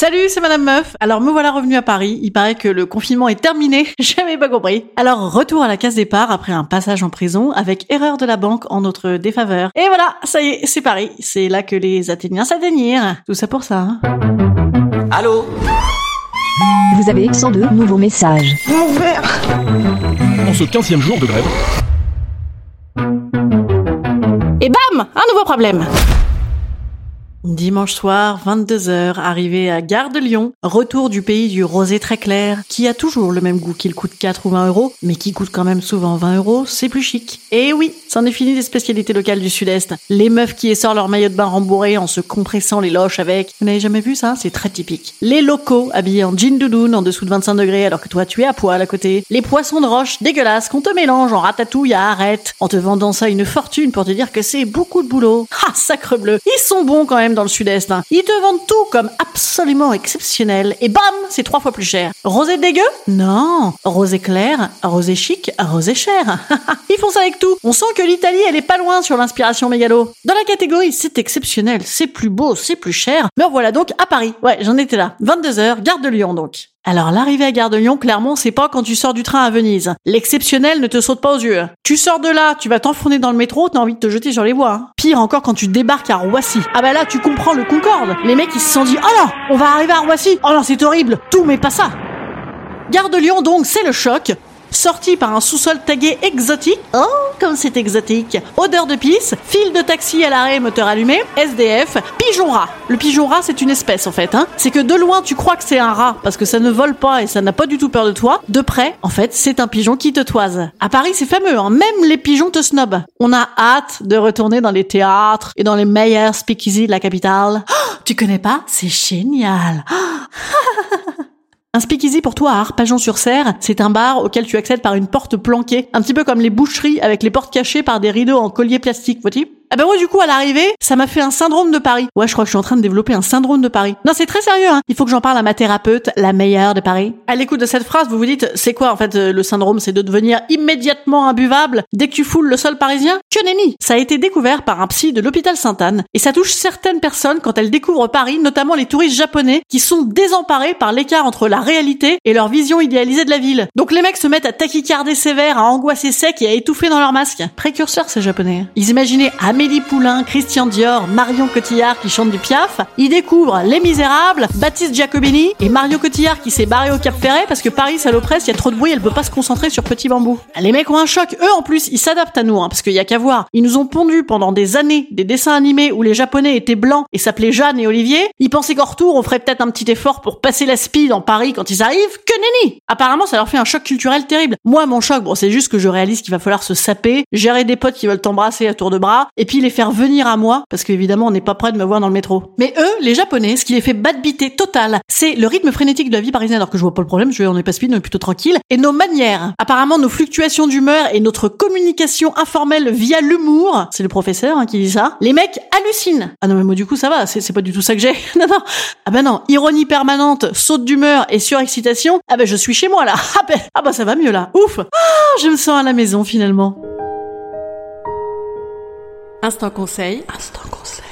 Salut, c'est Madame Meuf. Alors me voilà revenue à Paris. Il paraît que le confinement est terminé. J'avais pas compris. Alors retour à la case départ après un passage en prison avec erreur de la banque en notre défaveur. Et voilà, ça y est, c'est Paris. C'est là que les Athéniens s'atteignirent. Tout ça pour ça. Hein. Allô Vous avez 102 nouveaux messages. En ce 15e jour de grève, Et bam Un nouveau problème Dimanche soir, 22h, arrivé à Gare de Lyon, retour du pays du rosé très clair, qui a toujours le même goût qu'il coûte 4 ou 20 euros, mais qui coûte quand même souvent 20 euros, c'est plus chic. Et oui, c'en est fini des spécialités locales du Sud-Est. Les meufs qui essorent leur maillot de bain rembourré en se compressant les loches avec. Vous n'avez jamais vu ça? C'est très typique. Les locaux habillés en jean doudoune en dessous de 25 degrés alors que toi tu es à poil à côté. Les poissons de roche dégueulasses qu'on te mélange en ratatouille à arrête, en te vendant ça une fortune pour te dire que c'est beaucoup de boulot. Ah, sacre bleu Ils sont bons quand même le sud-est. hein. Ils te vendent tout comme absolument exceptionnel et bam, c'est trois fois plus cher. Rosé dégueu? Non. Rosé clair, rosé chic, rosé cher. Ils font ça avec tout. On sent que l'Italie, elle est pas loin sur l'inspiration mégalo. Dans la catégorie c'est exceptionnel, c'est plus beau, c'est plus cher. Me voilà donc à Paris. Ouais, j'en étais là. 22h, gare de Lyon donc. Alors l'arrivée à Gare de Lyon, clairement, c'est pas quand tu sors du train à Venise. L'exceptionnel ne te saute pas aux yeux. Tu sors de là, tu vas t'enfourner dans le métro, t'as envie de te jeter sur les voies. hein. Pire encore quand tu débarques à Roissy. Ah bah là, tu comprends le Concorde. Les mecs, ils se sont dit, oh non, on va arriver à Roissy. Oh non, c'est horrible. Tout, mais pas ça. Gare de Lyon, donc, c'est le choc. Sorti par un sous-sol tagué exotique. Oh, comme c'est exotique. Odeur de pisse, fil de taxi à l'arrêt, moteur allumé, SDF, pigeon rat. Le pigeon rat, c'est une espèce en fait. Hein. C'est que de loin, tu crois que c'est un rat parce que ça ne vole pas et ça n'a pas du tout peur de toi. De près, en fait, c'est un pigeon qui te toise. À Paris, c'est fameux. Hein. Même les pigeons te snobent. On a hâte de retourner dans les théâtres et dans les meilleurs speakeasy de la capitale. Oh, tu connais pas? C'est génial. Un speakeasy pour toi à Arpajon-sur-Serre, c'est un bar auquel tu accèdes par une porte planquée, un petit peu comme les boucheries avec les portes cachées par des rideaux en collier plastique, vois-tu? Ah ben moi du coup à l'arrivée, ça m'a fait un syndrome de Paris. Ouais, je crois que je suis en train de développer un syndrome de Paris. Non, c'est très sérieux hein. Il faut que j'en parle à ma thérapeute, la meilleure de Paris. À l'écoute de cette phrase, vous vous dites c'est quoi en fait euh, le syndrome? C'est de devenir immédiatement imbuvable dès que tu foules le sol parisien? Que nenni Ça a été découvert par un psy de l'hôpital Sainte-Anne et ça touche certaines personnes quand elles découvrent Paris, notamment les touristes japonais qui sont désemparés par l'écart entre la réalité et leur vision idéalisée de la ville. Donc les mecs se mettent à tachycarder sévère, à angoisser sec et à étouffer dans leur masque. Précurseurs ces japonais. Ils imaginaient Amélie Poulain, Christian Dior, Marion Cotillard qui chantent du Piaf. Ils découvrent Les Misérables, Baptiste Giacobini et Mario Cotillard qui s'est barré au Cap Ferret parce que Paris ça l'oppresse, il y a trop de bruit, elle peut pas se concentrer sur Petit Bambou. Les mecs ont un choc, eux en plus, ils s'adaptent à nous hein, parce qu'il y a qu'à voir. Ils nous ont pondu pendant des années des dessins animés où les japonais étaient blancs et s'appelaient Jeanne et Olivier. Ils pensaient qu'en retour, on ferait peut-être un petit effort pour passer la speed en Paris quand ils arrivent. Que nenni Apparemment, ça leur fait un choc culturel terrible. Moi, mon choc, bon, c'est juste que je réalise qu'il va falloir se saper, gérer des potes qui veulent t'embrasser à tour de bras, et puis les faire venir à moi, parce qu'évidemment, on n'est pas prêt de me voir dans le métro. Mais eux, les japonais, ce qui les fait bite total, c'est le rythme frénétique de la vie parisienne, alors que je vois pas le problème, je vais, on est pas speed, on est plutôt tranquille, et nos manières. Apparemment, nos fluctuations d'humeur et notre communication informelle via l'humour, c'est le professeur hein, qui dit ça, les mecs hallucinent. Ah non, mais moi, du coup, ça va, c'est pas du tout ça que j'ai. non, non. Ah ben non, ironie permanente, saute d'humeur et surexcitation, ah ben je suis chez moi là. Ah ben, ah bah ça va mieux là. Ouf. Ah, je me sens à la maison finalement. Instant conseil. Instant conseil.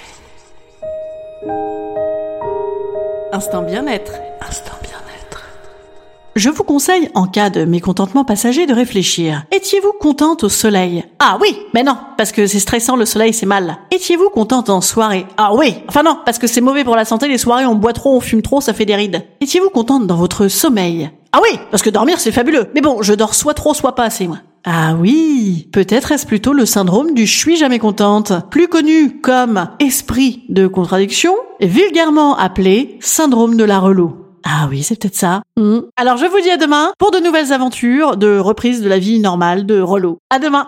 Instant bien-être. Instant bien-être. je vous conseille, en cas de mécontentement passager, de réfléchir. Étiez-vous contente au soleil? Ah oui, mais non, parce que c'est stressant, le soleil c'est mal. Étiez-vous contente en soirée? Ah oui, enfin non, parce que c'est mauvais pour la santé, les soirées on boit trop, on fume trop, ça fait des rides. Étiez-vous contente dans votre sommeil? Ah oui, parce que dormir c'est fabuleux. Mais bon, je dors soit trop, soit pas assez, moi. Ah oui, peut-être est-ce plutôt le syndrome du je suis jamais contente, plus connu comme esprit de contradiction, vulgairement appelé syndrome de la relou. Ah oui, c'est peut-être ça. Hmm. Alors je vous dis à demain pour de nouvelles aventures de reprise de la vie normale de relou. À demain.